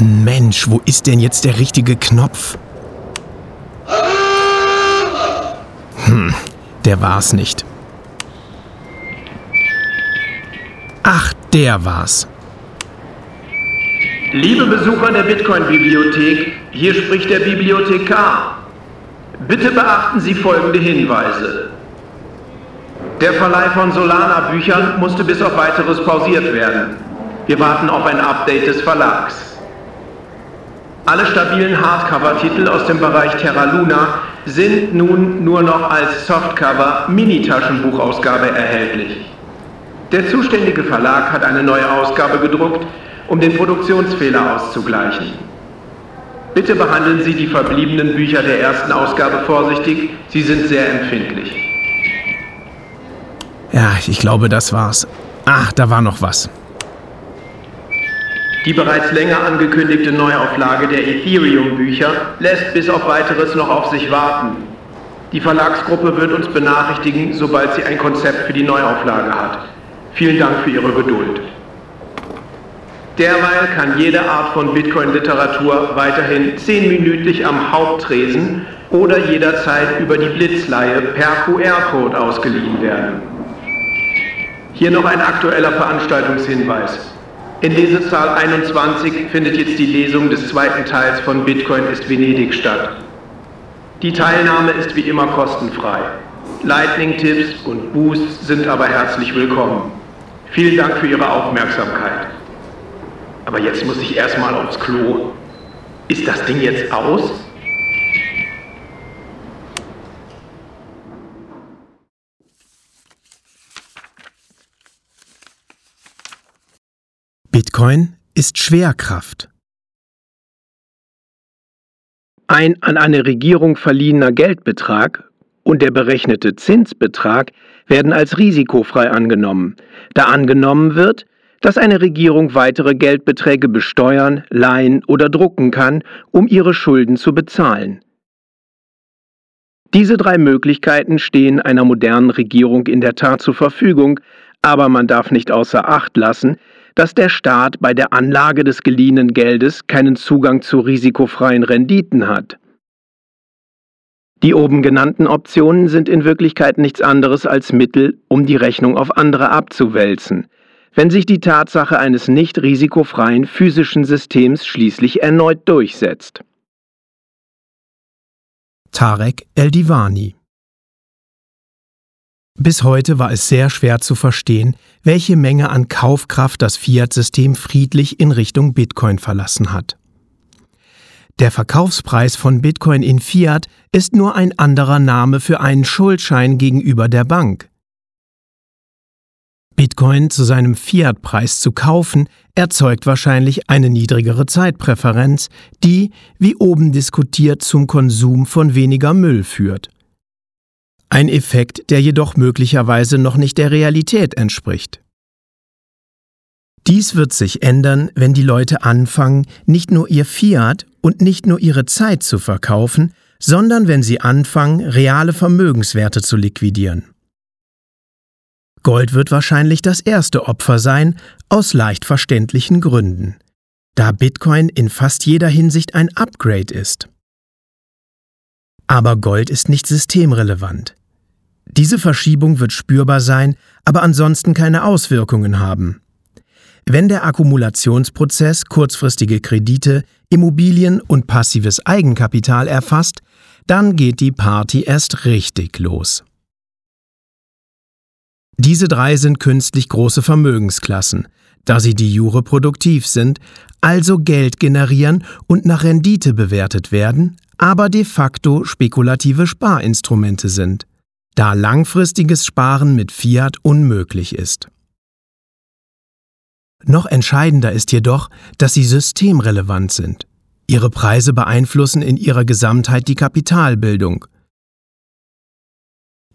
Mensch, wo ist denn jetzt der richtige Knopf? Hm, der war's nicht. Ach, der war's. Liebe Besucher der Bitcoin-Bibliothek, hier spricht der Bibliothekar. Bitte beachten Sie folgende Hinweise. Der Verleih von Solana-Büchern musste bis auf weiteres pausiert werden. Wir warten auf ein Update des Verlags. Alle stabilen Hardcover-Titel aus dem Bereich Terra Luna sind nun nur noch als Softcover Mini-Taschenbuchausgabe erhältlich. Der zuständige Verlag hat eine neue Ausgabe gedruckt, um den Produktionsfehler auszugleichen. Bitte behandeln Sie die verbliebenen Bücher der ersten Ausgabe vorsichtig, sie sind sehr empfindlich. Ja, ich glaube, das war's. Ach, da war noch was. Die bereits länger angekündigte Neuauflage der Ethereum-Bücher lässt bis auf weiteres noch auf sich warten. Die Verlagsgruppe wird uns benachrichtigen, sobald sie ein Konzept für die Neuauflage hat. Vielen Dank für Ihre Geduld. Derweil kann jede Art von Bitcoin-Literatur weiterhin zehnminütlich am Haupttresen oder jederzeit über die Blitzleihe per QR-Code ausgeliehen werden. Hier noch ein aktueller Veranstaltungshinweis. In Lesezahl 21 findet jetzt die Lesung des zweiten Teils von Bitcoin ist Venedig statt. Die Teilnahme ist wie immer kostenfrei. Lightning-Tipps und Boosts sind aber herzlich willkommen. Vielen Dank für Ihre Aufmerksamkeit. Aber jetzt muss ich erstmal aufs Klo. Ist das Ding jetzt aus? Bitcoin ist Schwerkraft. Ein an eine Regierung verliehener Geldbetrag und der berechnete Zinsbetrag werden als risikofrei angenommen, da angenommen wird, dass eine Regierung weitere Geldbeträge besteuern, leihen oder drucken kann, um ihre Schulden zu bezahlen. Diese drei Möglichkeiten stehen einer modernen Regierung in der Tat zur Verfügung, aber man darf nicht außer Acht lassen, dass der Staat bei der Anlage des geliehenen Geldes keinen Zugang zu risikofreien Renditen hat. Die oben genannten Optionen sind in Wirklichkeit nichts anderes als Mittel, um die Rechnung auf andere abzuwälzen, wenn sich die Tatsache eines nicht risikofreien physischen Systems schließlich erneut durchsetzt. Tarek El-Divani bis heute war es sehr schwer zu verstehen, welche Menge an Kaufkraft das Fiat-System friedlich in Richtung Bitcoin verlassen hat. Der Verkaufspreis von Bitcoin in Fiat ist nur ein anderer Name für einen Schuldschein gegenüber der Bank. Bitcoin zu seinem Fiat-Preis zu kaufen, erzeugt wahrscheinlich eine niedrigere Zeitpräferenz, die, wie oben diskutiert, zum Konsum von weniger Müll führt. Ein Effekt, der jedoch möglicherweise noch nicht der Realität entspricht. Dies wird sich ändern, wenn die Leute anfangen, nicht nur ihr Fiat und nicht nur ihre Zeit zu verkaufen, sondern wenn sie anfangen, reale Vermögenswerte zu liquidieren. Gold wird wahrscheinlich das erste Opfer sein, aus leicht verständlichen Gründen, da Bitcoin in fast jeder Hinsicht ein Upgrade ist. Aber Gold ist nicht systemrelevant. Diese Verschiebung wird spürbar sein, aber ansonsten keine Auswirkungen haben. Wenn der Akkumulationsprozess kurzfristige Kredite, Immobilien und passives Eigenkapital erfasst, dann geht die Party erst richtig los. Diese drei sind künstlich große Vermögensklassen, da sie die jure produktiv sind, also Geld generieren und nach Rendite bewertet werden, aber de facto spekulative Sparinstrumente sind da langfristiges Sparen mit Fiat unmöglich ist. Noch entscheidender ist jedoch, dass sie systemrelevant sind. Ihre Preise beeinflussen in ihrer Gesamtheit die Kapitalbildung.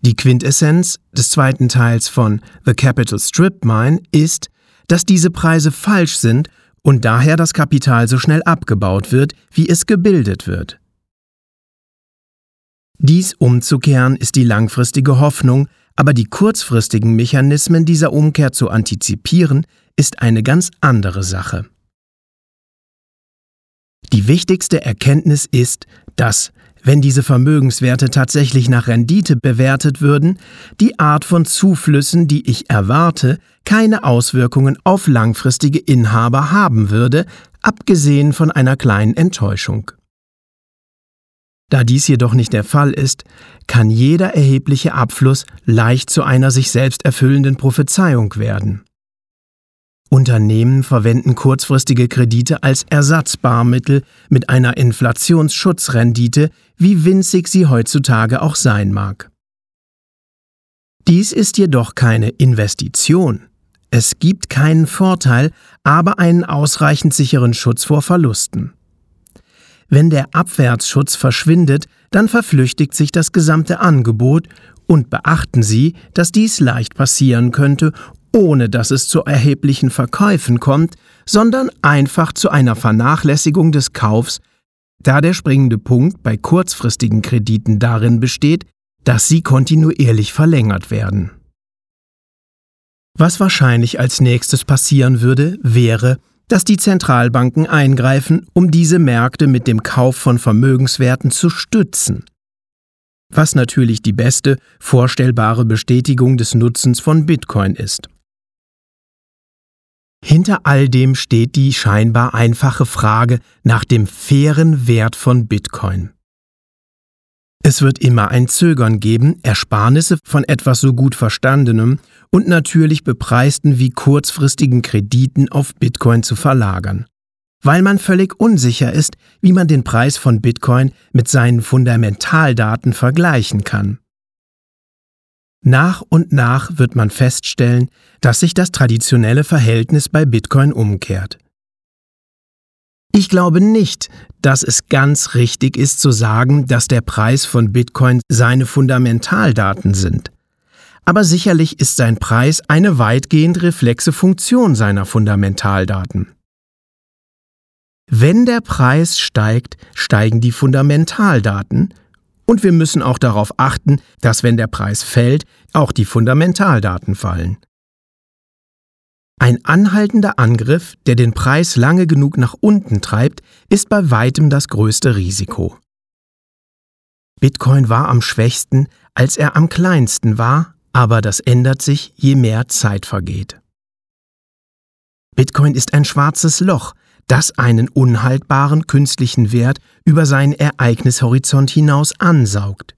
Die Quintessenz des zweiten Teils von The Capital Strip Mine ist, dass diese Preise falsch sind und daher das Kapital so schnell abgebaut wird, wie es gebildet wird. Dies umzukehren ist die langfristige Hoffnung, aber die kurzfristigen Mechanismen dieser Umkehr zu antizipieren, ist eine ganz andere Sache. Die wichtigste Erkenntnis ist, dass, wenn diese Vermögenswerte tatsächlich nach Rendite bewertet würden, die Art von Zuflüssen, die ich erwarte, keine Auswirkungen auf langfristige Inhaber haben würde, abgesehen von einer kleinen Enttäuschung. Da dies jedoch nicht der Fall ist, kann jeder erhebliche Abfluss leicht zu einer sich selbst erfüllenden Prophezeiung werden. Unternehmen verwenden kurzfristige Kredite als Ersatzbarmittel mit einer Inflationsschutzrendite, wie winzig sie heutzutage auch sein mag. Dies ist jedoch keine Investition. Es gibt keinen Vorteil, aber einen ausreichend sicheren Schutz vor Verlusten. Wenn der Abwärtsschutz verschwindet, dann verflüchtigt sich das gesamte Angebot und beachten Sie, dass dies leicht passieren könnte ohne dass es zu erheblichen Verkäufen kommt, sondern einfach zu einer Vernachlässigung des Kaufs, da der springende Punkt bei kurzfristigen Krediten darin besteht, dass sie kontinuierlich verlängert werden. Was wahrscheinlich als nächstes passieren würde, wäre, dass die Zentralbanken eingreifen, um diese Märkte mit dem Kauf von Vermögenswerten zu stützen. Was natürlich die beste vorstellbare Bestätigung des Nutzens von Bitcoin ist. Hinter all dem steht die scheinbar einfache Frage nach dem fairen Wert von Bitcoin. Es wird immer ein Zögern geben, Ersparnisse von etwas so gut Verstandenem und natürlich bepreisten wie kurzfristigen Krediten auf Bitcoin zu verlagern, weil man völlig unsicher ist, wie man den Preis von Bitcoin mit seinen Fundamentaldaten vergleichen kann. Nach und nach wird man feststellen, dass sich das traditionelle Verhältnis bei Bitcoin umkehrt. Ich glaube nicht, dass es ganz richtig ist zu sagen, dass der Preis von Bitcoin seine Fundamentaldaten sind. Aber sicherlich ist sein Preis eine weitgehend reflexe Funktion seiner Fundamentaldaten. Wenn der Preis steigt, steigen die Fundamentaldaten, und wir müssen auch darauf achten, dass wenn der Preis fällt, auch die Fundamentaldaten fallen. Ein anhaltender Angriff, der den Preis lange genug nach unten treibt, ist bei weitem das größte Risiko. Bitcoin war am schwächsten, als er am kleinsten war, aber das ändert sich, je mehr Zeit vergeht. Bitcoin ist ein schwarzes Loch, das einen unhaltbaren künstlichen Wert über seinen Ereignishorizont hinaus ansaugt.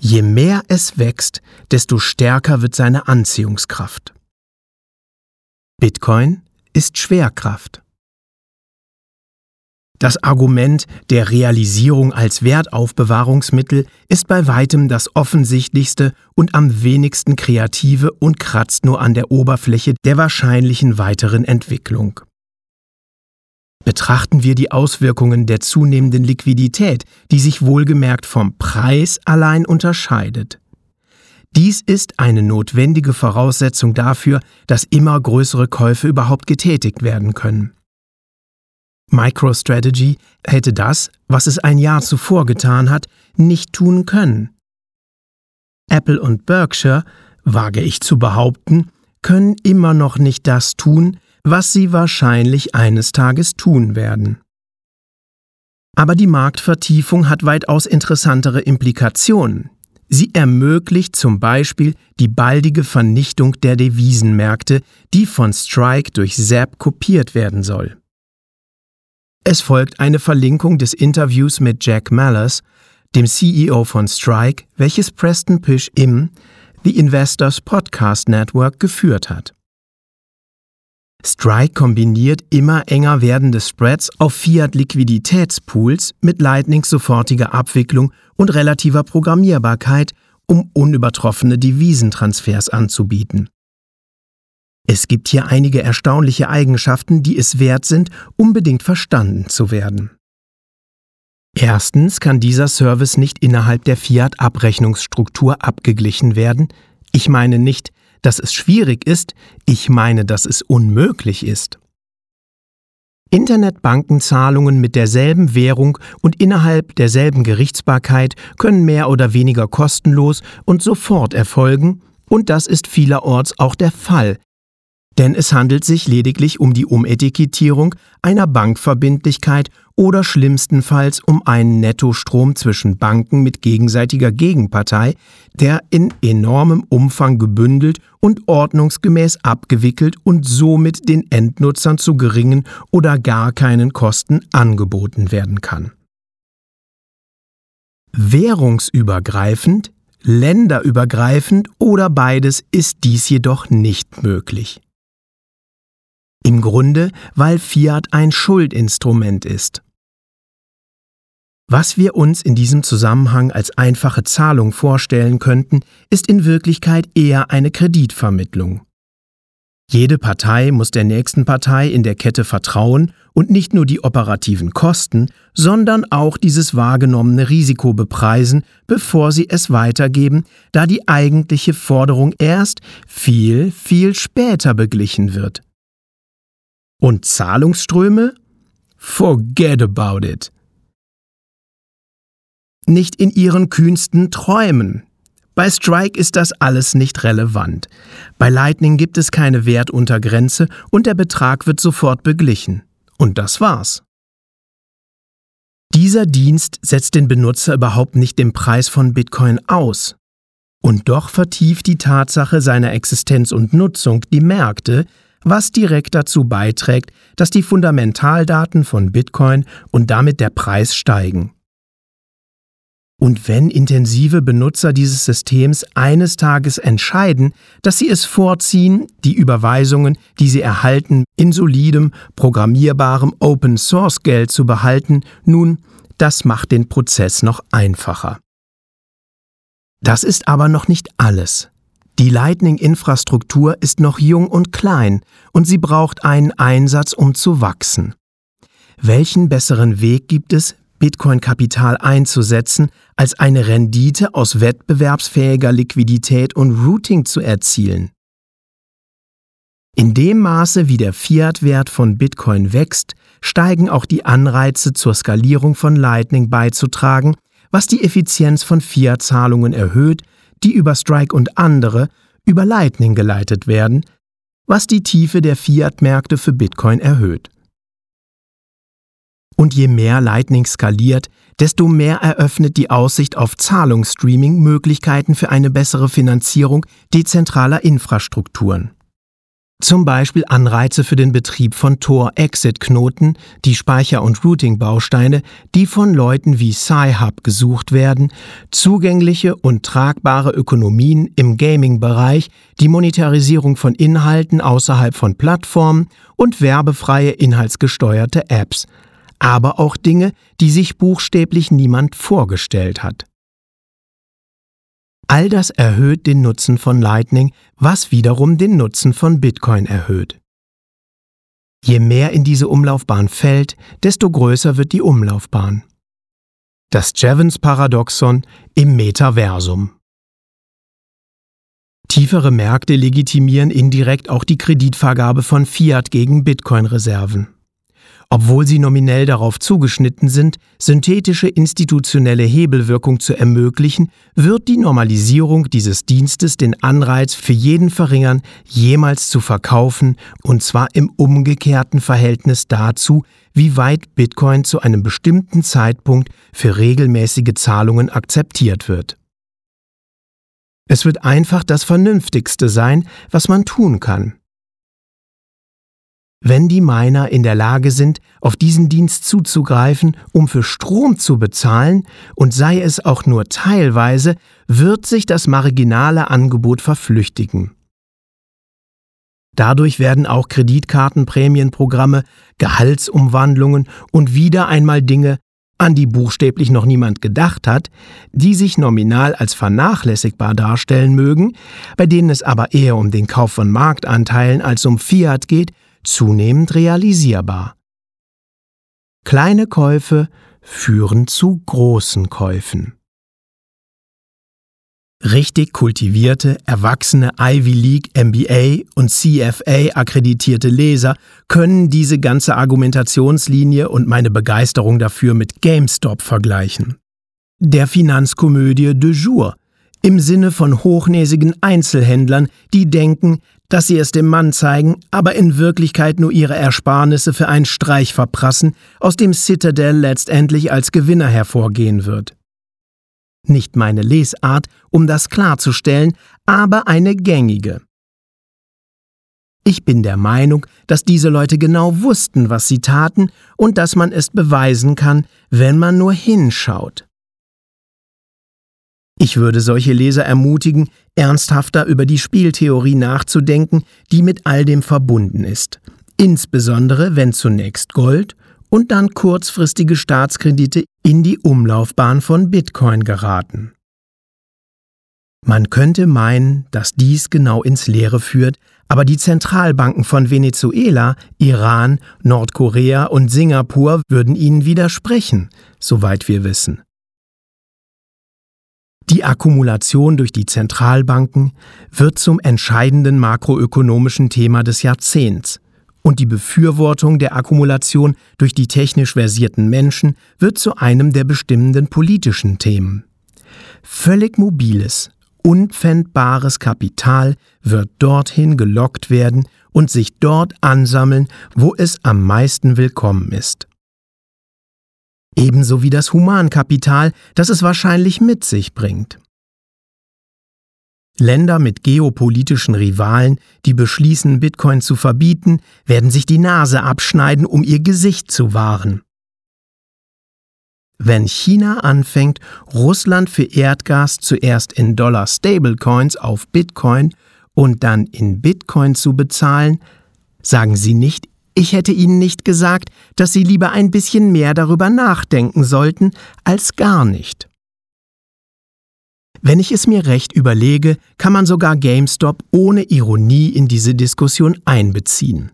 Je mehr es wächst, desto stärker wird seine Anziehungskraft. Bitcoin ist Schwerkraft. Das Argument der Realisierung als Wertaufbewahrungsmittel ist bei weitem das offensichtlichste und am wenigsten kreative und kratzt nur an der Oberfläche der wahrscheinlichen weiteren Entwicklung. Betrachten wir die Auswirkungen der zunehmenden Liquidität, die sich wohlgemerkt vom Preis allein unterscheidet. Dies ist eine notwendige Voraussetzung dafür, dass immer größere Käufe überhaupt getätigt werden können. MicroStrategy hätte das, was es ein Jahr zuvor getan hat, nicht tun können. Apple und Berkshire, wage ich zu behaupten, können immer noch nicht das tun, was sie wahrscheinlich eines Tages tun werden. Aber die Marktvertiefung hat weitaus interessantere Implikationen. Sie ermöglicht zum Beispiel die baldige Vernichtung der Devisenmärkte, die von Strike durch Zap kopiert werden soll. Es folgt eine Verlinkung des Interviews mit Jack Mallers, dem CEO von Strike, welches Preston Pish im The Investors Podcast Network geführt hat. Strike kombiniert immer enger werdende Spreads auf Fiat-Liquiditätspools mit Lightnings sofortiger Abwicklung und relativer Programmierbarkeit, um unübertroffene Devisentransfers anzubieten. Es gibt hier einige erstaunliche Eigenschaften, die es wert sind, unbedingt verstanden zu werden. Erstens kann dieser Service nicht innerhalb der Fiat-Abrechnungsstruktur abgeglichen werden. Ich meine nicht, dass es schwierig ist, ich meine, dass es unmöglich ist. Internetbankenzahlungen mit derselben Währung und innerhalb derselben Gerichtsbarkeit können mehr oder weniger kostenlos und sofort erfolgen, und das ist vielerorts auch der Fall, denn es handelt sich lediglich um die Umetikettierung einer Bankverbindlichkeit oder schlimmstenfalls um einen Nettostrom zwischen Banken mit gegenseitiger Gegenpartei, der in enormem Umfang gebündelt und ordnungsgemäß abgewickelt und somit den Endnutzern zu geringen oder gar keinen Kosten angeboten werden kann. Währungsübergreifend, länderübergreifend oder beides ist dies jedoch nicht möglich. Im Grunde, weil Fiat ein Schuldinstrument ist. Was wir uns in diesem Zusammenhang als einfache Zahlung vorstellen könnten, ist in Wirklichkeit eher eine Kreditvermittlung. Jede Partei muss der nächsten Partei in der Kette vertrauen und nicht nur die operativen Kosten, sondern auch dieses wahrgenommene Risiko bepreisen, bevor sie es weitergeben, da die eigentliche Forderung erst viel, viel später beglichen wird. Und Zahlungsströme? Forget about it. Nicht in ihren kühnsten Träumen. Bei Strike ist das alles nicht relevant. Bei Lightning gibt es keine Wertuntergrenze und der Betrag wird sofort beglichen. Und das war's. Dieser Dienst setzt den Benutzer überhaupt nicht den Preis von Bitcoin aus. Und doch vertieft die Tatsache seiner Existenz und Nutzung die Märkte, was direkt dazu beiträgt, dass die Fundamentaldaten von Bitcoin und damit der Preis steigen. Und wenn intensive Benutzer dieses Systems eines Tages entscheiden, dass sie es vorziehen, die Überweisungen, die sie erhalten, in solidem, programmierbarem Open Source Geld zu behalten, nun, das macht den Prozess noch einfacher. Das ist aber noch nicht alles. Die Lightning-Infrastruktur ist noch jung und klein und sie braucht einen Einsatz, um zu wachsen. Welchen besseren Weg gibt es, Bitcoin-Kapital einzusetzen, als eine Rendite aus wettbewerbsfähiger Liquidität und Routing zu erzielen? In dem Maße, wie der Fiat-Wert von Bitcoin wächst, steigen auch die Anreize zur Skalierung von Lightning beizutragen, was die Effizienz von Fiat-Zahlungen erhöht die über Strike und andere über Lightning geleitet werden, was die Tiefe der Fiat-Märkte für Bitcoin erhöht. Und je mehr Lightning skaliert, desto mehr eröffnet die Aussicht auf Zahlungsstreaming Möglichkeiten für eine bessere Finanzierung dezentraler Infrastrukturen. Zum Beispiel Anreize für den Betrieb von Tor-Exit-Knoten, die Speicher- und Routing-Bausteine, die von Leuten wie Sci-Hub gesucht werden, zugängliche und tragbare Ökonomien im Gaming-Bereich, die Monetarisierung von Inhalten außerhalb von Plattformen und werbefreie inhaltsgesteuerte Apps, aber auch Dinge, die sich buchstäblich niemand vorgestellt hat. All das erhöht den Nutzen von Lightning, was wiederum den Nutzen von Bitcoin erhöht. Je mehr in diese Umlaufbahn fällt, desto größer wird die Umlaufbahn. Das Jevons-Paradoxon im Metaversum. Tiefere Märkte legitimieren indirekt auch die Kreditvergabe von Fiat gegen Bitcoin-Reserven. Obwohl sie nominell darauf zugeschnitten sind, synthetische institutionelle Hebelwirkung zu ermöglichen, wird die Normalisierung dieses Dienstes den Anreiz für jeden verringern, jemals zu verkaufen, und zwar im umgekehrten Verhältnis dazu, wie weit Bitcoin zu einem bestimmten Zeitpunkt für regelmäßige Zahlungen akzeptiert wird. Es wird einfach das Vernünftigste sein, was man tun kann. Wenn die Miner in der Lage sind, auf diesen Dienst zuzugreifen, um für Strom zu bezahlen, und sei es auch nur teilweise, wird sich das marginale Angebot verflüchtigen. Dadurch werden auch Kreditkartenprämienprogramme, Gehaltsumwandlungen und wieder einmal Dinge an die buchstäblich noch niemand gedacht hat, die sich nominal als vernachlässigbar darstellen mögen, bei denen es aber eher um den Kauf von Marktanteilen als um Fiat geht, zunehmend realisierbar. Kleine Käufe führen zu großen Käufen. Richtig kultivierte, erwachsene Ivy League, MBA und CFA akkreditierte Leser können diese ganze Argumentationslinie und meine Begeisterung dafür mit GameStop vergleichen. Der Finanzkomödie de jour im Sinne von hochnäsigen Einzelhändlern, die denken, dass sie es dem Mann zeigen, aber in Wirklichkeit nur ihre Ersparnisse für einen Streich verprassen, aus dem Citadel letztendlich als Gewinner hervorgehen wird. Nicht meine Lesart, um das klarzustellen, aber eine gängige. Ich bin der Meinung, dass diese Leute genau wussten, was sie taten und dass man es beweisen kann, wenn man nur hinschaut. Ich würde solche Leser ermutigen, ernsthafter über die Spieltheorie nachzudenken, die mit all dem verbunden ist, insbesondere wenn zunächst Gold und dann kurzfristige Staatskredite in die Umlaufbahn von Bitcoin geraten. Man könnte meinen, dass dies genau ins Leere führt, aber die Zentralbanken von Venezuela, Iran, Nordkorea und Singapur würden ihnen widersprechen, soweit wir wissen. Die Akkumulation durch die Zentralbanken wird zum entscheidenden makroökonomischen Thema des Jahrzehnts und die Befürwortung der Akkumulation durch die technisch versierten Menschen wird zu einem der bestimmenden politischen Themen. Völlig mobiles, unpfändbares Kapital wird dorthin gelockt werden und sich dort ansammeln, wo es am meisten willkommen ist. Ebenso wie das Humankapital, das es wahrscheinlich mit sich bringt. Länder mit geopolitischen Rivalen, die beschließen, Bitcoin zu verbieten, werden sich die Nase abschneiden, um ihr Gesicht zu wahren. Wenn China anfängt, Russland für Erdgas zuerst in Dollar Stablecoins auf Bitcoin und dann in Bitcoin zu bezahlen, sagen Sie nicht, ich hätte Ihnen nicht gesagt, dass Sie lieber ein bisschen mehr darüber nachdenken sollten, als gar nicht. Wenn ich es mir recht überlege, kann man sogar GameStop ohne Ironie in diese Diskussion einbeziehen.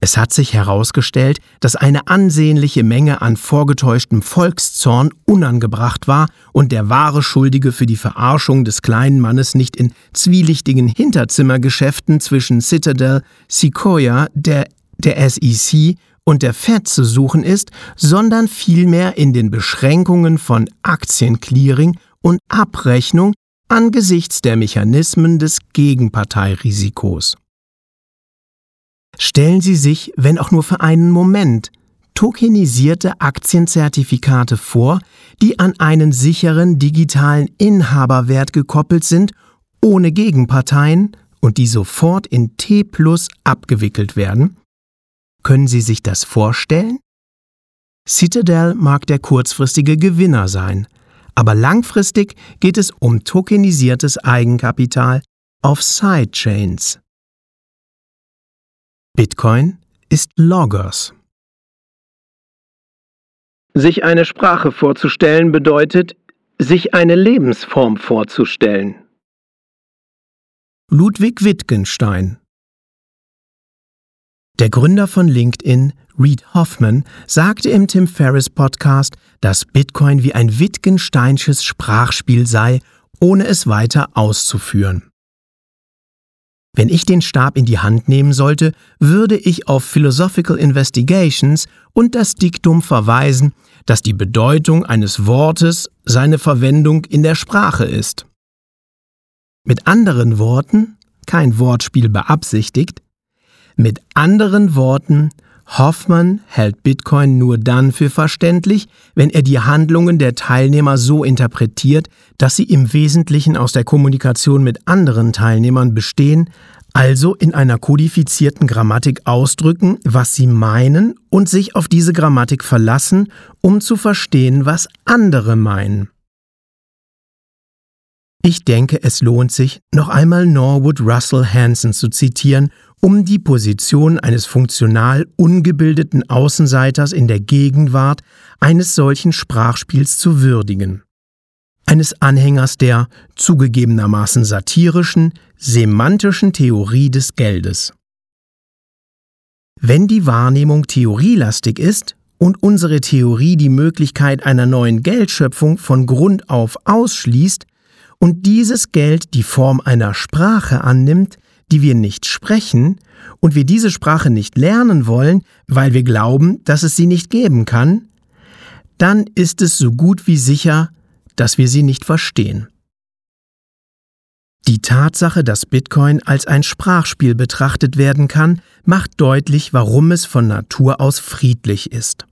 Es hat sich herausgestellt, dass eine ansehnliche Menge an vorgetäuschtem Volkszorn unangebracht war und der wahre Schuldige für die Verarschung des kleinen Mannes nicht in zwielichtigen Hinterzimmergeschäften zwischen Citadel, Sequoia, der, der SEC und der Fed zu suchen ist, sondern vielmehr in den Beschränkungen von Aktienclearing und Abrechnung angesichts der Mechanismen des Gegenparteirisikos. Stellen Sie sich, wenn auch nur für einen Moment, tokenisierte Aktienzertifikate vor, die an einen sicheren digitalen Inhaberwert gekoppelt sind, ohne Gegenparteien und die sofort in T plus abgewickelt werden? Können Sie sich das vorstellen? Citadel mag der kurzfristige Gewinner sein, aber langfristig geht es um tokenisiertes Eigenkapital auf Sidechains. Bitcoin ist Loggers. Sich eine Sprache vorzustellen bedeutet, sich eine Lebensform vorzustellen. Ludwig Wittgenstein Der Gründer von LinkedIn Reed Hoffman sagte im Tim Ferriss Podcast, dass Bitcoin wie ein Wittgensteinsches Sprachspiel sei, ohne es weiter auszuführen. Wenn ich den Stab in die Hand nehmen sollte, würde ich auf Philosophical Investigations und das Diktum verweisen, dass die Bedeutung eines Wortes seine Verwendung in der Sprache ist. Mit anderen Worten, kein Wortspiel beabsichtigt, mit anderen Worten, Hoffmann hält Bitcoin nur dann für verständlich, wenn er die Handlungen der Teilnehmer so interpretiert, dass sie im Wesentlichen aus der Kommunikation mit anderen Teilnehmern bestehen, also in einer kodifizierten Grammatik ausdrücken, was sie meinen und sich auf diese Grammatik verlassen, um zu verstehen, was andere meinen. Ich denke, es lohnt sich, noch einmal Norwood Russell Hanson zu zitieren, um die Position eines funktional ungebildeten Außenseiters in der Gegenwart eines solchen Sprachspiels zu würdigen. Eines Anhängers der zugegebenermaßen satirischen, semantischen Theorie des Geldes. Wenn die Wahrnehmung theorielastig ist und unsere Theorie die Möglichkeit einer neuen Geldschöpfung von Grund auf ausschließt und dieses Geld die Form einer Sprache annimmt, die wir nicht sprechen, und wir diese Sprache nicht lernen wollen, weil wir glauben, dass es sie nicht geben kann, dann ist es so gut wie sicher, dass wir sie nicht verstehen. Die Tatsache, dass Bitcoin als ein Sprachspiel betrachtet werden kann, macht deutlich, warum es von Natur aus friedlich ist.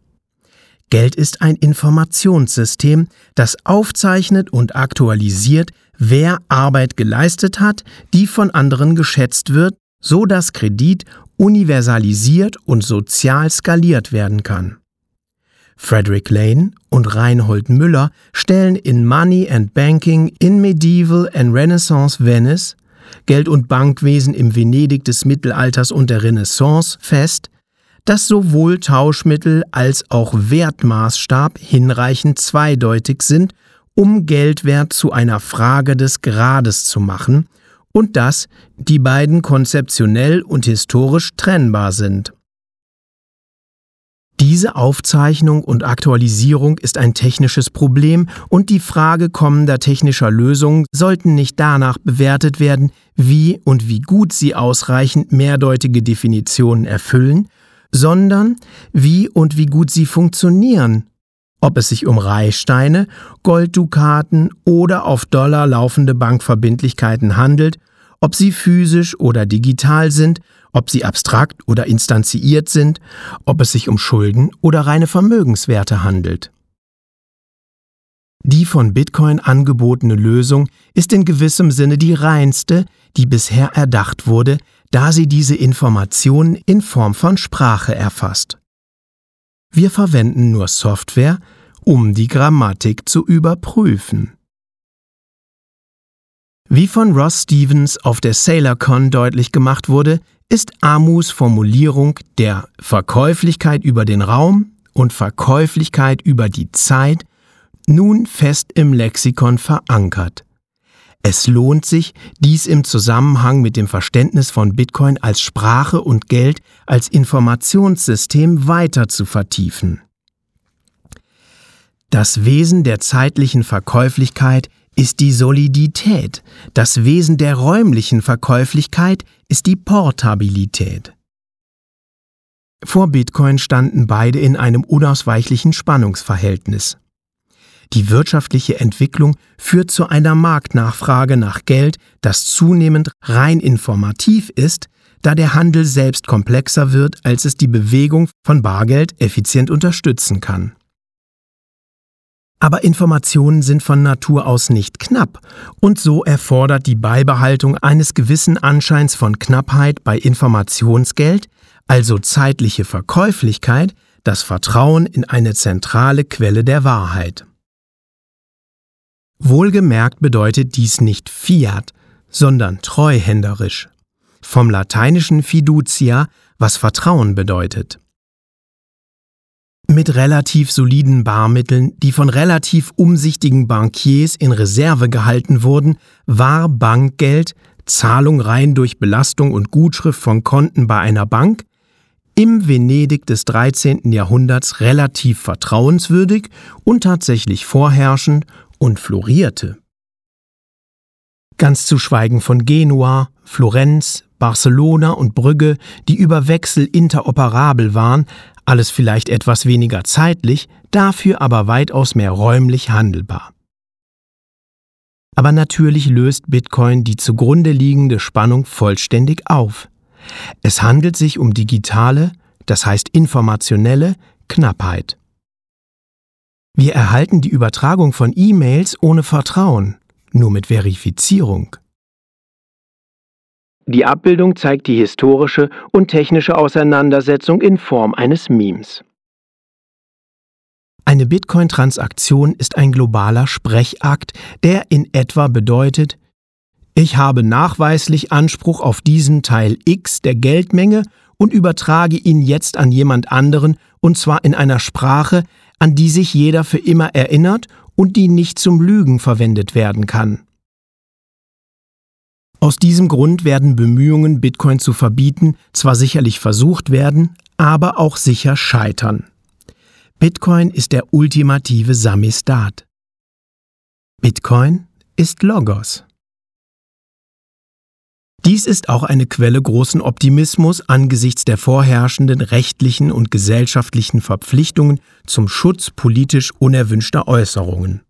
Geld ist ein Informationssystem, das aufzeichnet und aktualisiert, wer Arbeit geleistet hat, die von anderen geschätzt wird, so dass Kredit universalisiert und sozial skaliert werden kann. Frederick Lane und Reinhold Müller stellen in Money and Banking in Medieval and Renaissance Venice Geld- und Bankwesen im Venedig des Mittelalters und der Renaissance fest, dass sowohl Tauschmittel als auch Wertmaßstab hinreichend zweideutig sind um Geldwert zu einer Frage des Grades zu machen und dass die beiden konzeptionell und historisch trennbar sind. Diese Aufzeichnung und Aktualisierung ist ein technisches Problem und die Frage kommender technischer Lösungen sollten nicht danach bewertet werden, wie und wie gut sie ausreichend mehrdeutige Definitionen erfüllen, sondern wie und wie gut sie funktionieren ob es sich um Reihsteine, Golddukaten oder auf Dollar laufende Bankverbindlichkeiten handelt, ob sie physisch oder digital sind, ob sie abstrakt oder instanziert sind, ob es sich um Schulden oder reine Vermögenswerte handelt. Die von Bitcoin angebotene Lösung ist in gewissem Sinne die reinste, die bisher erdacht wurde, da sie diese Informationen in Form von Sprache erfasst. Wir verwenden nur Software, um die Grammatik zu überprüfen. Wie von Ross Stevens auf der SailorCon deutlich gemacht wurde, ist Amus Formulierung der Verkäuflichkeit über den Raum und Verkäuflichkeit über die Zeit nun fest im Lexikon verankert. Es lohnt sich, dies im Zusammenhang mit dem Verständnis von Bitcoin als Sprache und Geld als Informationssystem weiter zu vertiefen. Das Wesen der zeitlichen Verkäuflichkeit ist die Solidität, das Wesen der räumlichen Verkäuflichkeit ist die Portabilität. Vor Bitcoin standen beide in einem unausweichlichen Spannungsverhältnis. Die wirtschaftliche Entwicklung führt zu einer Marktnachfrage nach Geld, das zunehmend rein informativ ist, da der Handel selbst komplexer wird, als es die Bewegung von Bargeld effizient unterstützen kann. Aber Informationen sind von Natur aus nicht knapp, und so erfordert die Beibehaltung eines gewissen Anscheins von Knappheit bei Informationsgeld, also zeitliche Verkäuflichkeit, das Vertrauen in eine zentrale Quelle der Wahrheit. Wohlgemerkt bedeutet dies nicht Fiat, sondern treuhänderisch. Vom lateinischen fiducia, was Vertrauen bedeutet. Mit relativ soliden Barmitteln, die von relativ umsichtigen Bankiers in Reserve gehalten wurden, war Bankgeld, Zahlung rein durch Belastung und Gutschrift von Konten bei einer Bank, im Venedig des 13. Jahrhunderts relativ vertrauenswürdig und tatsächlich vorherrschend und florierte. Ganz zu schweigen von Genua, Florenz, Barcelona und Brügge, die über Wechsel interoperabel waren, alles vielleicht etwas weniger zeitlich, dafür aber weitaus mehr räumlich handelbar. Aber natürlich löst Bitcoin die zugrunde liegende Spannung vollständig auf. Es handelt sich um digitale, das heißt informationelle, Knappheit. Wir erhalten die Übertragung von E-Mails ohne Vertrauen, nur mit Verifizierung. Die Abbildung zeigt die historische und technische Auseinandersetzung in Form eines Memes. Eine Bitcoin-Transaktion ist ein globaler Sprechakt, der in etwa bedeutet, Ich habe nachweislich Anspruch auf diesen Teil X der Geldmenge und übertrage ihn jetzt an jemand anderen, und zwar in einer Sprache, an die sich jeder für immer erinnert und die nicht zum Lügen verwendet werden kann. Aus diesem Grund werden Bemühungen, Bitcoin zu verbieten, zwar sicherlich versucht werden, aber auch sicher scheitern. Bitcoin ist der ultimative Samistat. Bitcoin ist Logos. Dies ist auch eine Quelle großen Optimismus angesichts der vorherrschenden rechtlichen und gesellschaftlichen Verpflichtungen zum Schutz politisch unerwünschter Äußerungen.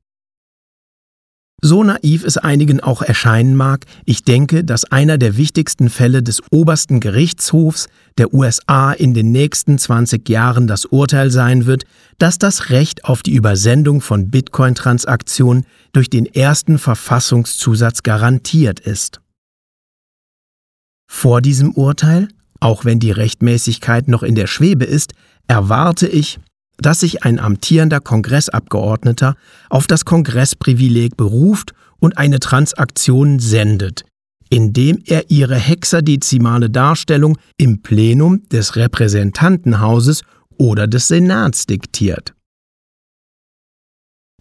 So naiv es einigen auch erscheinen mag, ich denke, dass einer der wichtigsten Fälle des obersten Gerichtshofs der USA in den nächsten 20 Jahren das Urteil sein wird, dass das Recht auf die Übersendung von Bitcoin-Transaktionen durch den ersten Verfassungszusatz garantiert ist. Vor diesem Urteil, auch wenn die Rechtmäßigkeit noch in der Schwebe ist, erwarte ich, dass sich ein amtierender Kongressabgeordneter auf das Kongressprivileg beruft und eine Transaktion sendet, indem er ihre hexadezimale Darstellung im Plenum des Repräsentantenhauses oder des Senats diktiert.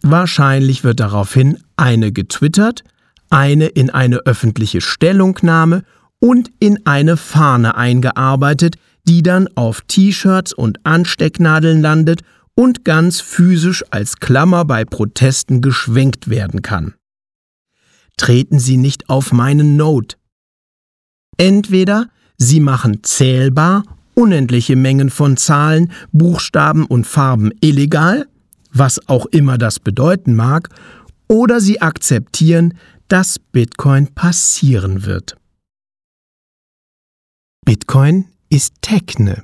Wahrscheinlich wird daraufhin eine getwittert, eine in eine öffentliche Stellungnahme und in eine Fahne eingearbeitet, die dann auf T-Shirts und Anstecknadeln landet und ganz physisch als Klammer bei Protesten geschwenkt werden kann. Treten Sie nicht auf meinen Note. Entweder Sie machen zählbar unendliche Mengen von Zahlen, Buchstaben und Farben illegal, was auch immer das bedeuten mag, oder Sie akzeptieren, dass Bitcoin passieren wird. Bitcoin ist Techne.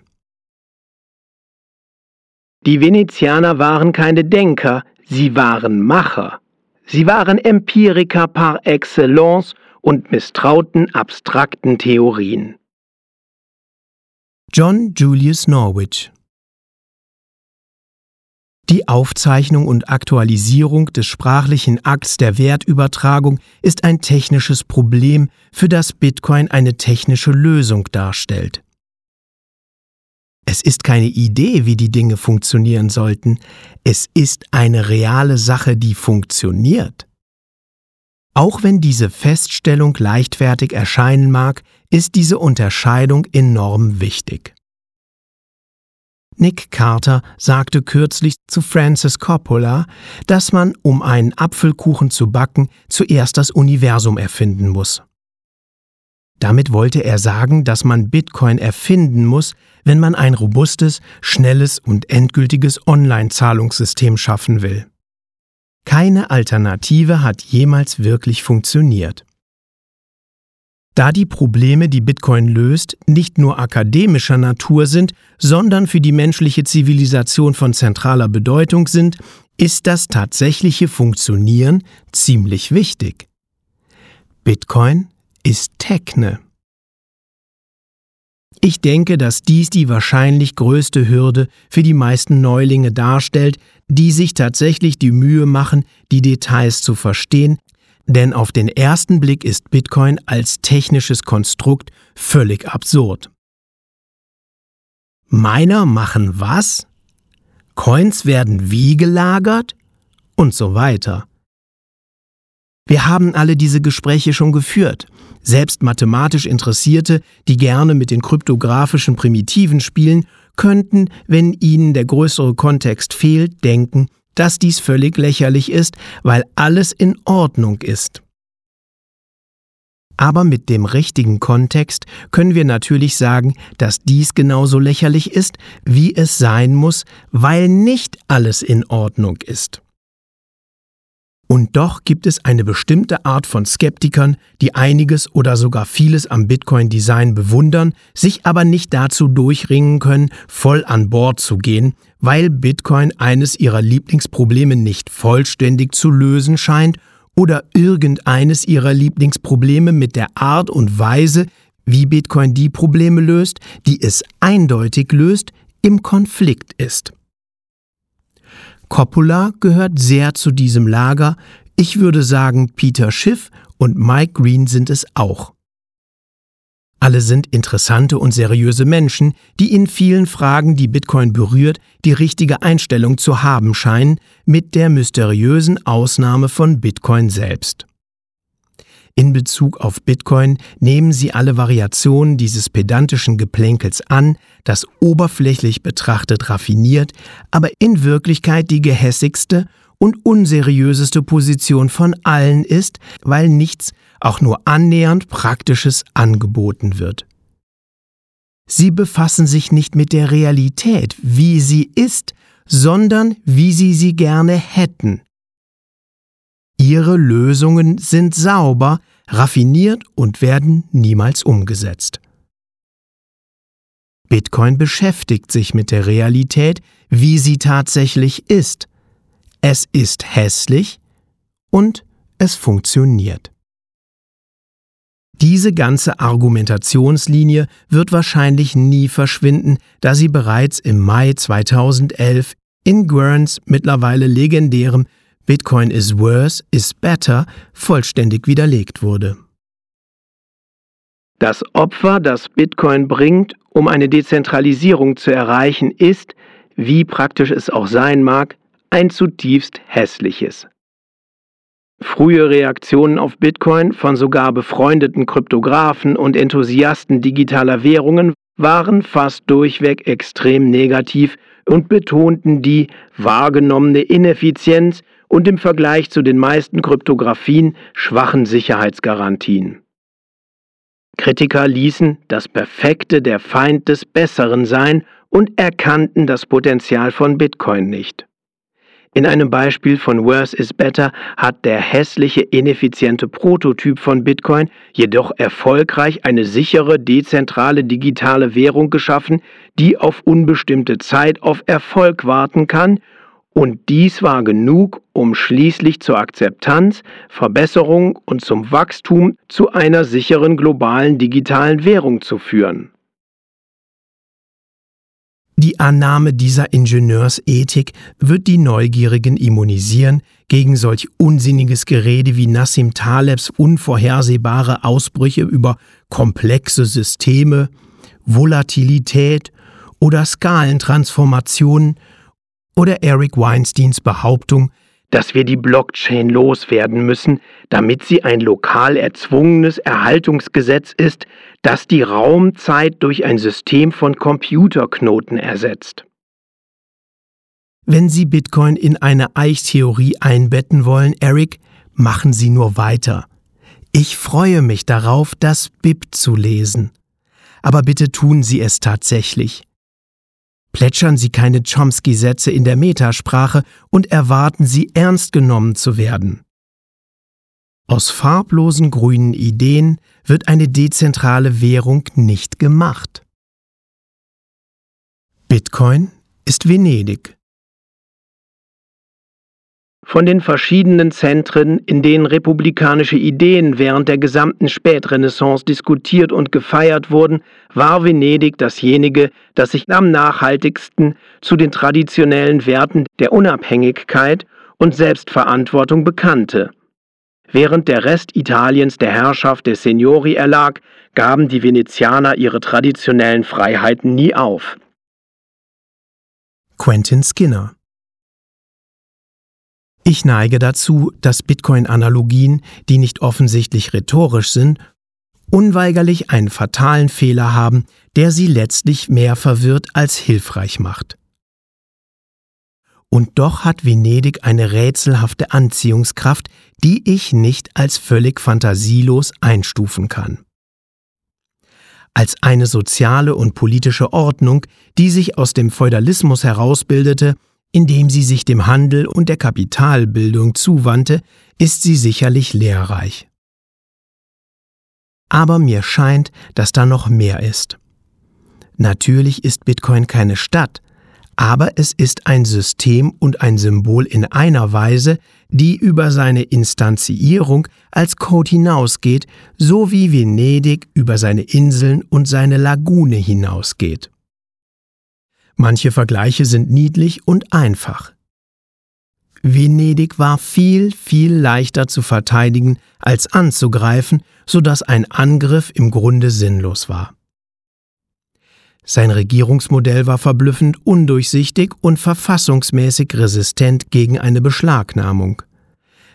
Die Venezianer waren keine Denker, sie waren Macher. Sie waren Empiriker par excellence und misstrauten abstrakten Theorien. John Julius Norwich die Aufzeichnung und Aktualisierung des sprachlichen Akts der Wertübertragung ist ein technisches Problem, für das Bitcoin eine technische Lösung darstellt. Es ist keine Idee, wie die Dinge funktionieren sollten, es ist eine reale Sache, die funktioniert. Auch wenn diese Feststellung leichtfertig erscheinen mag, ist diese Unterscheidung enorm wichtig. Nick Carter sagte kürzlich zu Francis Coppola, dass man, um einen Apfelkuchen zu backen, zuerst das Universum erfinden muss. Damit wollte er sagen, dass man Bitcoin erfinden muss, wenn man ein robustes, schnelles und endgültiges Online-Zahlungssystem schaffen will. Keine Alternative hat jemals wirklich funktioniert. Da die Probleme, die Bitcoin löst, nicht nur akademischer Natur sind, sondern für die menschliche Zivilisation von zentraler Bedeutung sind, ist das tatsächliche Funktionieren ziemlich wichtig. Bitcoin ist Techne. Ich denke, dass dies die wahrscheinlich größte Hürde für die meisten Neulinge darstellt, die sich tatsächlich die Mühe machen, die Details zu verstehen, denn auf den ersten Blick ist Bitcoin als technisches Konstrukt völlig absurd. Miner machen was? Coins werden wie gelagert? Und so weiter. Wir haben alle diese Gespräche schon geführt. Selbst mathematisch Interessierte, die gerne mit den kryptografischen Primitiven spielen, könnten, wenn ihnen der größere Kontext fehlt, denken, dass dies völlig lächerlich ist, weil alles in Ordnung ist. Aber mit dem richtigen Kontext können wir natürlich sagen, dass dies genauso lächerlich ist, wie es sein muss, weil nicht alles in Ordnung ist. Und doch gibt es eine bestimmte Art von Skeptikern, die einiges oder sogar vieles am Bitcoin-Design bewundern, sich aber nicht dazu durchringen können, voll an Bord zu gehen, weil Bitcoin eines ihrer Lieblingsprobleme nicht vollständig zu lösen scheint oder irgendeines ihrer Lieblingsprobleme mit der Art und Weise, wie Bitcoin die Probleme löst, die es eindeutig löst, im Konflikt ist. Coppola gehört sehr zu diesem Lager, ich würde sagen Peter Schiff und Mike Green sind es auch. Alle sind interessante und seriöse Menschen, die in vielen Fragen, die Bitcoin berührt, die richtige Einstellung zu haben scheinen, mit der mysteriösen Ausnahme von Bitcoin selbst. In Bezug auf Bitcoin nehmen sie alle Variationen dieses pedantischen Geplänkels an, das oberflächlich betrachtet raffiniert, aber in Wirklichkeit die gehässigste und unseriöseste Position von allen ist, weil nichts auch nur annähernd Praktisches angeboten wird. Sie befassen sich nicht mit der Realität, wie sie ist, sondern wie sie sie gerne hätten. Ihre Lösungen sind sauber, raffiniert und werden niemals umgesetzt. Bitcoin beschäftigt sich mit der Realität, wie sie tatsächlich ist. Es ist hässlich und es funktioniert. Diese ganze Argumentationslinie wird wahrscheinlich nie verschwinden, da sie bereits im Mai 2011 in Guerns mittlerweile legendärem Bitcoin is worse, is better vollständig widerlegt wurde. Das Opfer, das Bitcoin bringt, um eine Dezentralisierung zu erreichen, ist, wie praktisch es auch sein mag, ein zutiefst hässliches. Frühe Reaktionen auf Bitcoin von sogar befreundeten Kryptografen und Enthusiasten digitaler Währungen waren fast durchweg extrem negativ und betonten die wahrgenommene Ineffizienz und im Vergleich zu den meisten Kryptographien schwachen Sicherheitsgarantien. Kritiker ließen das Perfekte der Feind des Besseren sein und erkannten das Potenzial von Bitcoin nicht. In einem Beispiel von Worse is Better hat der hässliche, ineffiziente Prototyp von Bitcoin jedoch erfolgreich eine sichere, dezentrale digitale Währung geschaffen, die auf unbestimmte Zeit auf Erfolg warten kann, und dies war genug, um schließlich zur Akzeptanz, Verbesserung und zum Wachstum zu einer sicheren globalen digitalen Währung zu führen. Die Annahme dieser Ingenieursethik wird die Neugierigen immunisieren gegen solch unsinniges Gerede wie Nassim Talebs unvorhersehbare Ausbrüche über komplexe Systeme, Volatilität oder Skalentransformationen oder Eric Weinsteins Behauptung, dass wir die Blockchain loswerden müssen, damit sie ein lokal erzwungenes Erhaltungsgesetz ist, das die Raumzeit durch ein System von Computerknoten ersetzt. Wenn Sie Bitcoin in eine Eichtheorie einbetten wollen, Eric, machen Sie nur weiter. Ich freue mich darauf, das BIP zu lesen. Aber bitte tun Sie es tatsächlich. Plätschern Sie keine Chomsky-Sätze in der Metasprache und erwarten Sie ernst genommen zu werden. Aus farblosen grünen Ideen wird eine dezentrale Währung nicht gemacht. Bitcoin ist Venedig. Von den verschiedenen Zentren, in denen republikanische Ideen während der gesamten Spätrenaissance diskutiert und gefeiert wurden, war Venedig dasjenige, das sich am nachhaltigsten zu den traditionellen Werten der Unabhängigkeit und Selbstverantwortung bekannte. Während der Rest Italiens der Herrschaft der Signori erlag, gaben die Venezianer ihre traditionellen Freiheiten nie auf. Quentin Skinner ich neige dazu, dass Bitcoin-Analogien, die nicht offensichtlich rhetorisch sind, unweigerlich einen fatalen Fehler haben, der sie letztlich mehr verwirrt als hilfreich macht. Und doch hat Venedig eine rätselhafte Anziehungskraft, die ich nicht als völlig fantasielos einstufen kann. Als eine soziale und politische Ordnung, die sich aus dem Feudalismus herausbildete, indem sie sich dem Handel und der Kapitalbildung zuwandte, ist sie sicherlich lehrreich. Aber mir scheint, dass da noch mehr ist. Natürlich ist Bitcoin keine Stadt, aber es ist ein System und ein Symbol in einer Weise, die über seine Instanzierung als Code hinausgeht, so wie Venedig über seine Inseln und seine Lagune hinausgeht. Manche Vergleiche sind niedlich und einfach. Venedig war viel, viel leichter zu verteidigen als anzugreifen, so dass ein Angriff im Grunde sinnlos war. Sein Regierungsmodell war verblüffend undurchsichtig und verfassungsmäßig resistent gegen eine Beschlagnahmung.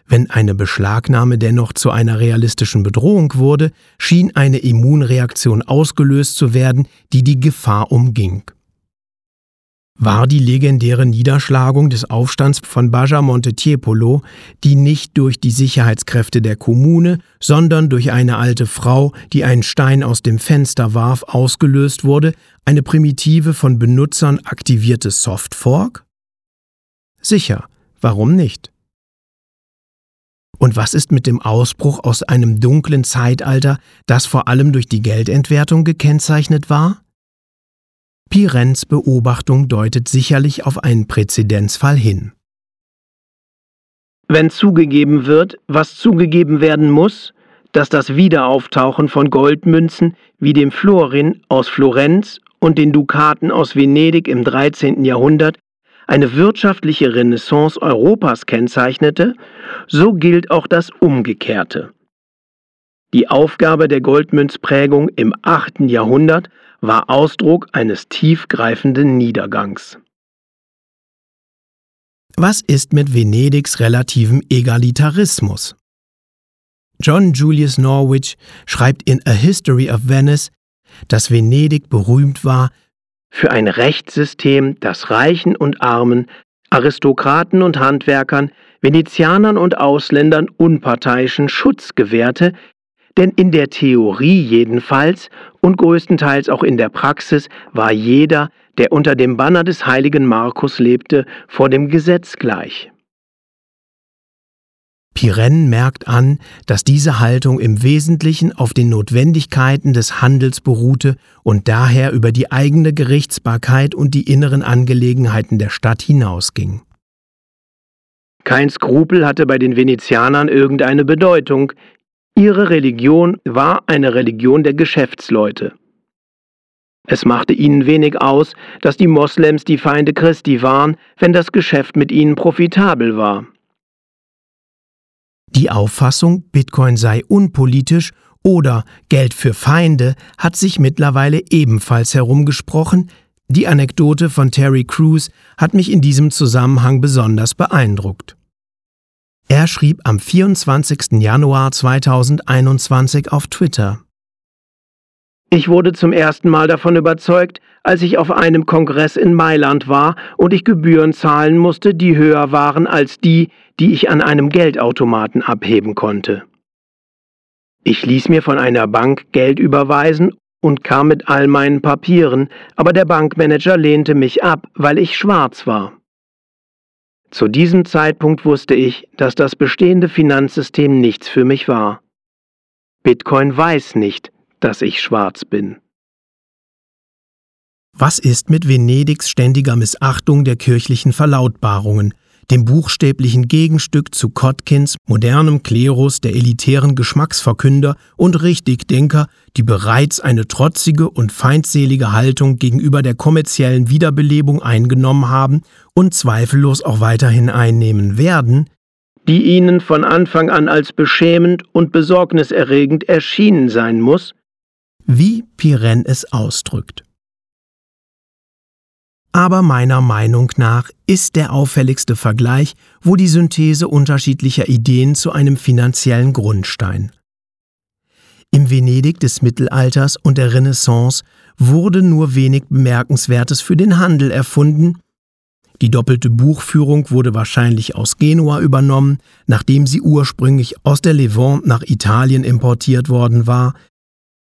Wenn eine Beschlagnahme dennoch zu einer realistischen Bedrohung wurde, schien eine Immunreaktion ausgelöst zu werden, die die Gefahr umging. War die legendäre Niederschlagung des Aufstands von Baja Montetiepolo, die nicht durch die Sicherheitskräfte der Kommune, sondern durch eine alte Frau, die einen Stein aus dem Fenster warf, ausgelöst wurde, eine primitive von Benutzern aktivierte Softfork? Sicher, warum nicht? Und was ist mit dem Ausbruch aus einem dunklen Zeitalter, das vor allem durch die Geldentwertung gekennzeichnet war? Pirens Beobachtung deutet sicherlich auf einen Präzedenzfall hin. Wenn zugegeben wird, was zugegeben werden muss, dass das Wiederauftauchen von Goldmünzen wie dem Florin aus Florenz und den Dukaten aus Venedig im 13. Jahrhundert eine wirtschaftliche Renaissance Europas kennzeichnete, so gilt auch das Umgekehrte. Die Aufgabe der Goldmünzprägung im 8. Jahrhundert war Ausdruck eines tiefgreifenden Niedergangs. Was ist mit Venedigs relativem Egalitarismus? John Julius Norwich schreibt in A History of Venice, dass Venedig berühmt war für ein Rechtssystem, das Reichen und Armen, Aristokraten und Handwerkern, Venezianern und Ausländern unparteiischen Schutz gewährte, denn in der Theorie jedenfalls und größtenteils auch in der Praxis war jeder, der unter dem Banner des heiligen Markus lebte, vor dem Gesetz gleich. Pirenne merkt an, dass diese Haltung im Wesentlichen auf den Notwendigkeiten des Handels beruhte und daher über die eigene Gerichtsbarkeit und die inneren Angelegenheiten der Stadt hinausging. Kein Skrupel hatte bei den Venezianern irgendeine Bedeutung, Ihre Religion war eine Religion der Geschäftsleute. Es machte ihnen wenig aus, dass die Moslems die Feinde Christi waren, wenn das Geschäft mit ihnen profitabel war. Die Auffassung, Bitcoin sei unpolitisch oder Geld für Feinde hat sich mittlerweile ebenfalls herumgesprochen. Die Anekdote von Terry Crews hat mich in diesem Zusammenhang besonders beeindruckt. Er schrieb am 24. Januar 2021 auf Twitter. Ich wurde zum ersten Mal davon überzeugt, als ich auf einem Kongress in Mailand war und ich Gebühren zahlen musste, die höher waren als die, die ich an einem Geldautomaten abheben konnte. Ich ließ mir von einer Bank Geld überweisen und kam mit all meinen Papieren, aber der Bankmanager lehnte mich ab, weil ich schwarz war. Zu diesem Zeitpunkt wusste ich, dass das bestehende Finanzsystem nichts für mich war. Bitcoin weiß nicht, dass ich schwarz bin. Was ist mit Venedigs ständiger Missachtung der kirchlichen Verlautbarungen, dem buchstäblichen Gegenstück zu Kotkins modernem Klerus der elitären Geschmacksverkünder und Richtigdenker, die bereits eine trotzige und feindselige Haltung gegenüber der kommerziellen Wiederbelebung eingenommen haben und zweifellos auch weiterhin einnehmen werden, die ihnen von Anfang an als beschämend und besorgniserregend erschienen sein muss, wie Pirenne es ausdrückt. Aber meiner Meinung nach ist der auffälligste Vergleich wohl die Synthese unterschiedlicher Ideen zu einem finanziellen Grundstein. Im Venedig des Mittelalters und der Renaissance wurde nur wenig Bemerkenswertes für den Handel erfunden. Die doppelte Buchführung wurde wahrscheinlich aus Genua übernommen, nachdem sie ursprünglich aus der Levant nach Italien importiert worden war.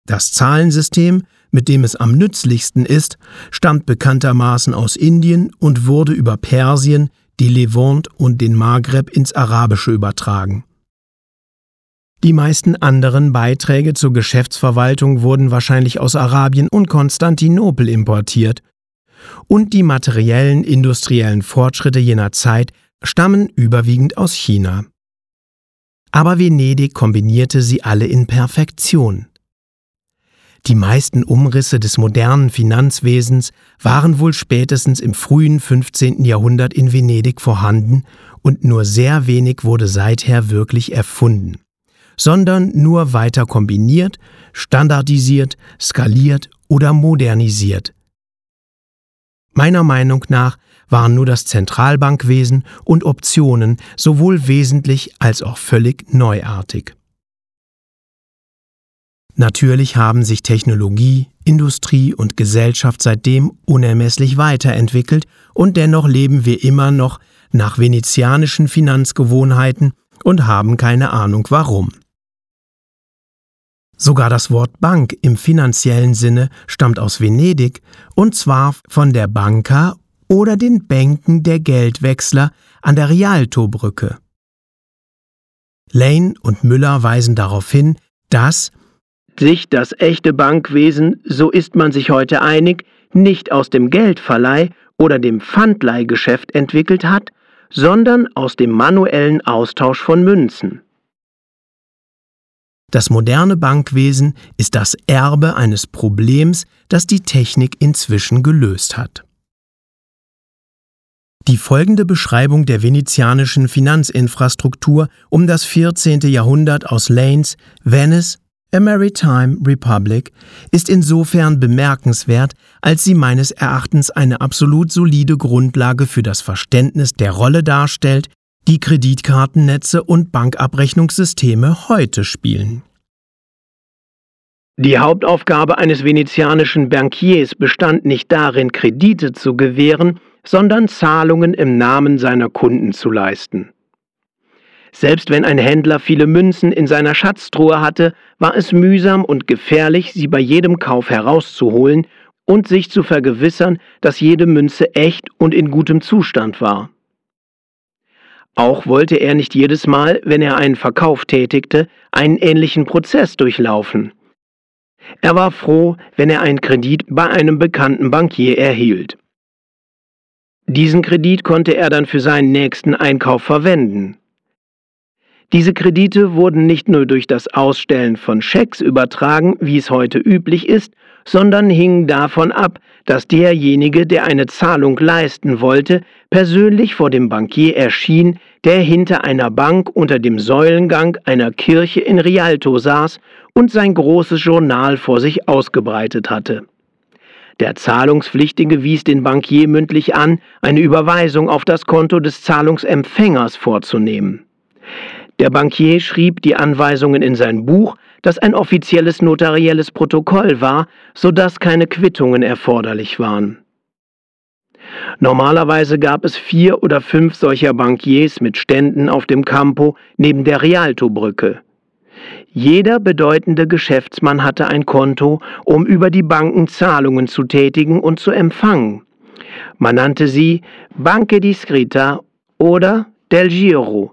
Das Zahlensystem mit dem es am nützlichsten ist, stammt bekanntermaßen aus Indien und wurde über Persien, die Levant und den Maghreb ins Arabische übertragen. Die meisten anderen Beiträge zur Geschäftsverwaltung wurden wahrscheinlich aus Arabien und Konstantinopel importiert, und die materiellen industriellen Fortschritte jener Zeit stammen überwiegend aus China. Aber Venedig kombinierte sie alle in Perfektion. Die meisten Umrisse des modernen Finanzwesens waren wohl spätestens im frühen 15. Jahrhundert in Venedig vorhanden und nur sehr wenig wurde seither wirklich erfunden, sondern nur weiter kombiniert, standardisiert, skaliert oder modernisiert. Meiner Meinung nach waren nur das Zentralbankwesen und Optionen sowohl wesentlich als auch völlig neuartig. Natürlich haben sich Technologie, Industrie und Gesellschaft seitdem unermesslich weiterentwickelt und dennoch leben wir immer noch nach venezianischen Finanzgewohnheiten und haben keine Ahnung warum. Sogar das Wort Bank im finanziellen Sinne stammt aus Venedig und zwar von der Banca oder den Bänken der Geldwechsler an der Rialtobrücke. Lane und Müller weisen darauf hin, dass sich das echte Bankwesen, so ist man sich heute einig, nicht aus dem Geldverleih oder dem Pfandleihgeschäft entwickelt hat, sondern aus dem manuellen Austausch von Münzen. Das moderne Bankwesen ist das Erbe eines Problems, das die Technik inzwischen gelöst hat. Die folgende Beschreibung der venezianischen Finanzinfrastruktur um das 14. Jahrhundert aus Lanes Venice A Maritime Republic ist insofern bemerkenswert, als sie meines Erachtens eine absolut solide Grundlage für das Verständnis der Rolle darstellt, die Kreditkartennetze und Bankabrechnungssysteme heute spielen. Die Hauptaufgabe eines venezianischen Bankiers bestand nicht darin, Kredite zu gewähren, sondern Zahlungen im Namen seiner Kunden zu leisten. Selbst wenn ein Händler viele Münzen in seiner Schatztruhe hatte, war es mühsam und gefährlich, sie bei jedem Kauf herauszuholen und sich zu vergewissern, dass jede Münze echt und in gutem Zustand war. Auch wollte er nicht jedes Mal, wenn er einen Verkauf tätigte, einen ähnlichen Prozess durchlaufen. Er war froh, wenn er einen Kredit bei einem bekannten Bankier erhielt. Diesen Kredit konnte er dann für seinen nächsten Einkauf verwenden. Diese Kredite wurden nicht nur durch das Ausstellen von Schecks übertragen, wie es heute üblich ist, sondern hingen davon ab, dass derjenige, der eine Zahlung leisten wollte, persönlich vor dem Bankier erschien, der hinter einer Bank unter dem Säulengang einer Kirche in Rialto saß und sein großes Journal vor sich ausgebreitet hatte. Der Zahlungspflichtige wies den Bankier mündlich an, eine Überweisung auf das Konto des Zahlungsempfängers vorzunehmen. Der Bankier schrieb die Anweisungen in sein Buch, das ein offizielles notarielles Protokoll war, so dass keine Quittungen erforderlich waren. Normalerweise gab es vier oder fünf solcher Bankiers mit Ständen auf dem Campo neben der Rialto-Brücke. Jeder bedeutende Geschäftsmann hatte ein Konto, um über die Banken Zahlungen zu tätigen und zu empfangen. Man nannte sie Banque Discreta oder Del Giro,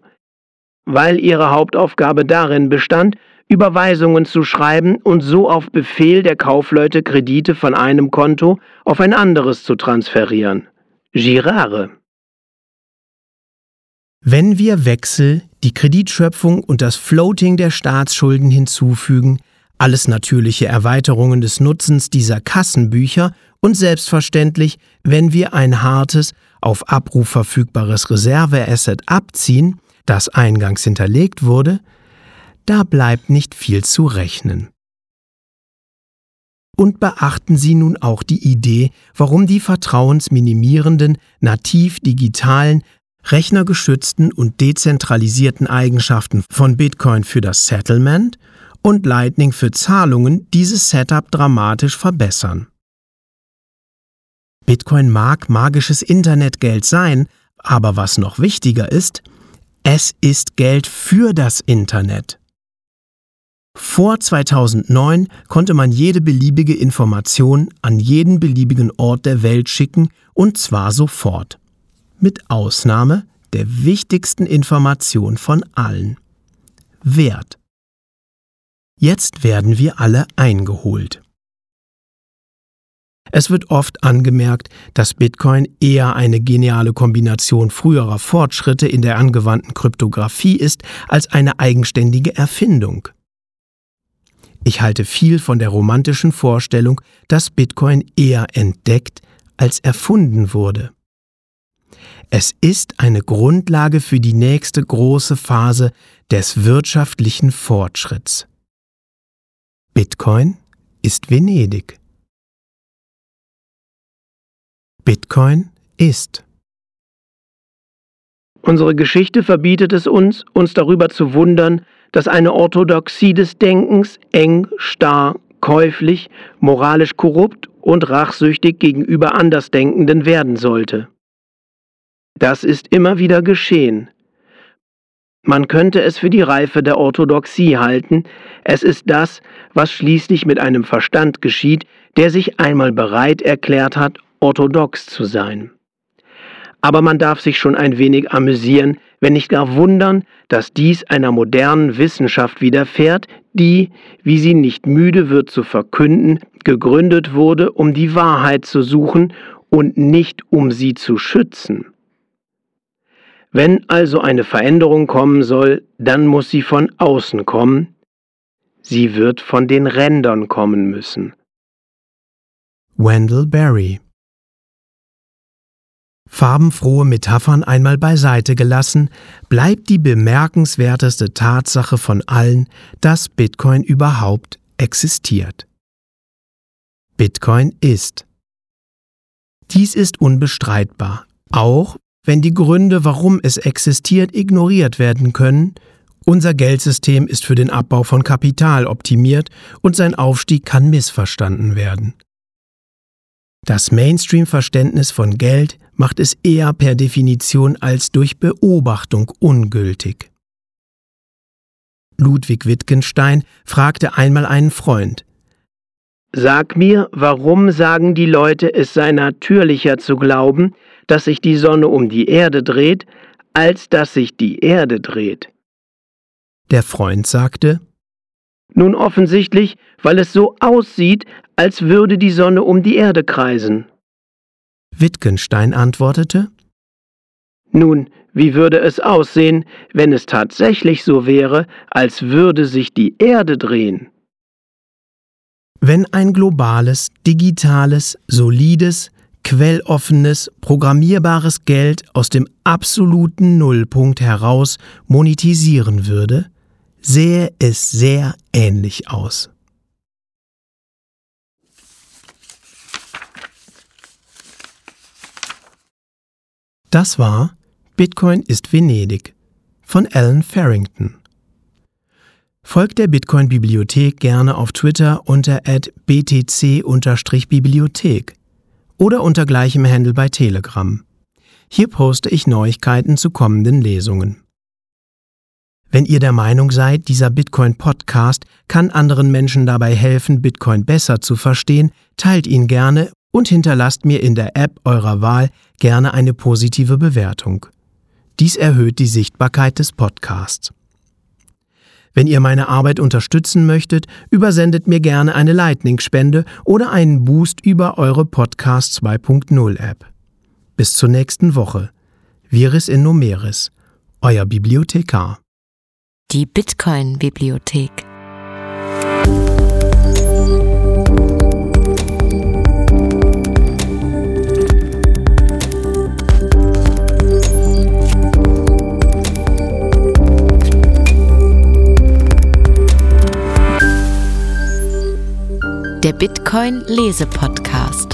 weil ihre Hauptaufgabe darin bestand, Überweisungen zu schreiben und so auf Befehl der Kaufleute Kredite von einem Konto auf ein anderes zu transferieren. Girare. Wenn wir Wechsel, die Kreditschöpfung und das Floating der Staatsschulden hinzufügen, alles natürliche Erweiterungen des Nutzens dieser Kassenbücher und selbstverständlich, wenn wir ein hartes, auf Abruf verfügbares Reserveasset abziehen, das eingangs hinterlegt wurde, da bleibt nicht viel zu rechnen. Und beachten Sie nun auch die Idee, warum die vertrauensminimierenden, nativ digitalen, rechnergeschützten und dezentralisierten Eigenschaften von Bitcoin für das Settlement und Lightning für Zahlungen dieses Setup dramatisch verbessern. Bitcoin mag magisches Internetgeld sein, aber was noch wichtiger ist, es ist Geld für das Internet. Vor 2009 konnte man jede beliebige Information an jeden beliebigen Ort der Welt schicken und zwar sofort. Mit Ausnahme der wichtigsten Information von allen. Wert. Jetzt werden wir alle eingeholt. Es wird oft angemerkt, dass Bitcoin eher eine geniale Kombination früherer Fortschritte in der angewandten Kryptographie ist als eine eigenständige Erfindung. Ich halte viel von der romantischen Vorstellung, dass Bitcoin eher entdeckt als erfunden wurde. Es ist eine Grundlage für die nächste große Phase des wirtschaftlichen Fortschritts. Bitcoin ist Venedig. Bitcoin ist. Unsere Geschichte verbietet es uns, uns darüber zu wundern, dass eine Orthodoxie des Denkens eng, starr, käuflich, moralisch korrupt und rachsüchtig gegenüber Andersdenkenden werden sollte. Das ist immer wieder geschehen. Man könnte es für die Reife der Orthodoxie halten, es ist das, was schließlich mit einem Verstand geschieht, der sich einmal bereit erklärt hat, orthodox zu sein. Aber man darf sich schon ein wenig amüsieren, wenn nicht gar wundern, dass dies einer modernen Wissenschaft widerfährt, die, wie sie nicht müde wird zu verkünden, gegründet wurde, um die Wahrheit zu suchen und nicht um sie zu schützen. Wenn also eine Veränderung kommen soll, dann muss sie von außen kommen, sie wird von den Rändern kommen müssen. Wendell Berry Farbenfrohe Metaphern einmal beiseite gelassen, bleibt die bemerkenswerteste Tatsache von allen, dass Bitcoin überhaupt existiert. Bitcoin ist. Dies ist unbestreitbar, auch wenn die Gründe, warum es existiert, ignoriert werden können, unser Geldsystem ist für den Abbau von Kapital optimiert und sein Aufstieg kann missverstanden werden. Das Mainstream-Verständnis von Geld macht es eher per Definition als durch Beobachtung ungültig. Ludwig Wittgenstein fragte einmal einen Freund, Sag mir, warum sagen die Leute, es sei natürlicher zu glauben, dass sich die Sonne um die Erde dreht, als dass sich die Erde dreht? Der Freund sagte, Nun offensichtlich, weil es so aussieht, als würde die Sonne um die Erde kreisen. Wittgenstein antwortete, Nun, wie würde es aussehen, wenn es tatsächlich so wäre, als würde sich die Erde drehen? Wenn ein globales, digitales, solides, quelloffenes, programmierbares Geld aus dem absoluten Nullpunkt heraus monetisieren würde, sähe es sehr ähnlich aus. Das war Bitcoin ist Venedig von Alan Farrington. Folgt der Bitcoin-Bibliothek gerne auf Twitter unter btc-bibliothek oder unter gleichem Handle bei Telegram. Hier poste ich Neuigkeiten zu kommenden Lesungen. Wenn ihr der Meinung seid, dieser Bitcoin-Podcast kann anderen Menschen dabei helfen, Bitcoin besser zu verstehen, teilt ihn gerne und hinterlasst mir in der App eurer Wahl gerne eine positive Bewertung. Dies erhöht die Sichtbarkeit des Podcasts. Wenn ihr meine Arbeit unterstützen möchtet, übersendet mir gerne eine Lightning-Spende oder einen Boost über eure Podcast 2.0 App. Bis zur nächsten Woche. Viris in Numeris, euer Bibliothekar. Die Bitcoin-Bibliothek. Der Bitcoin Lese Podcast.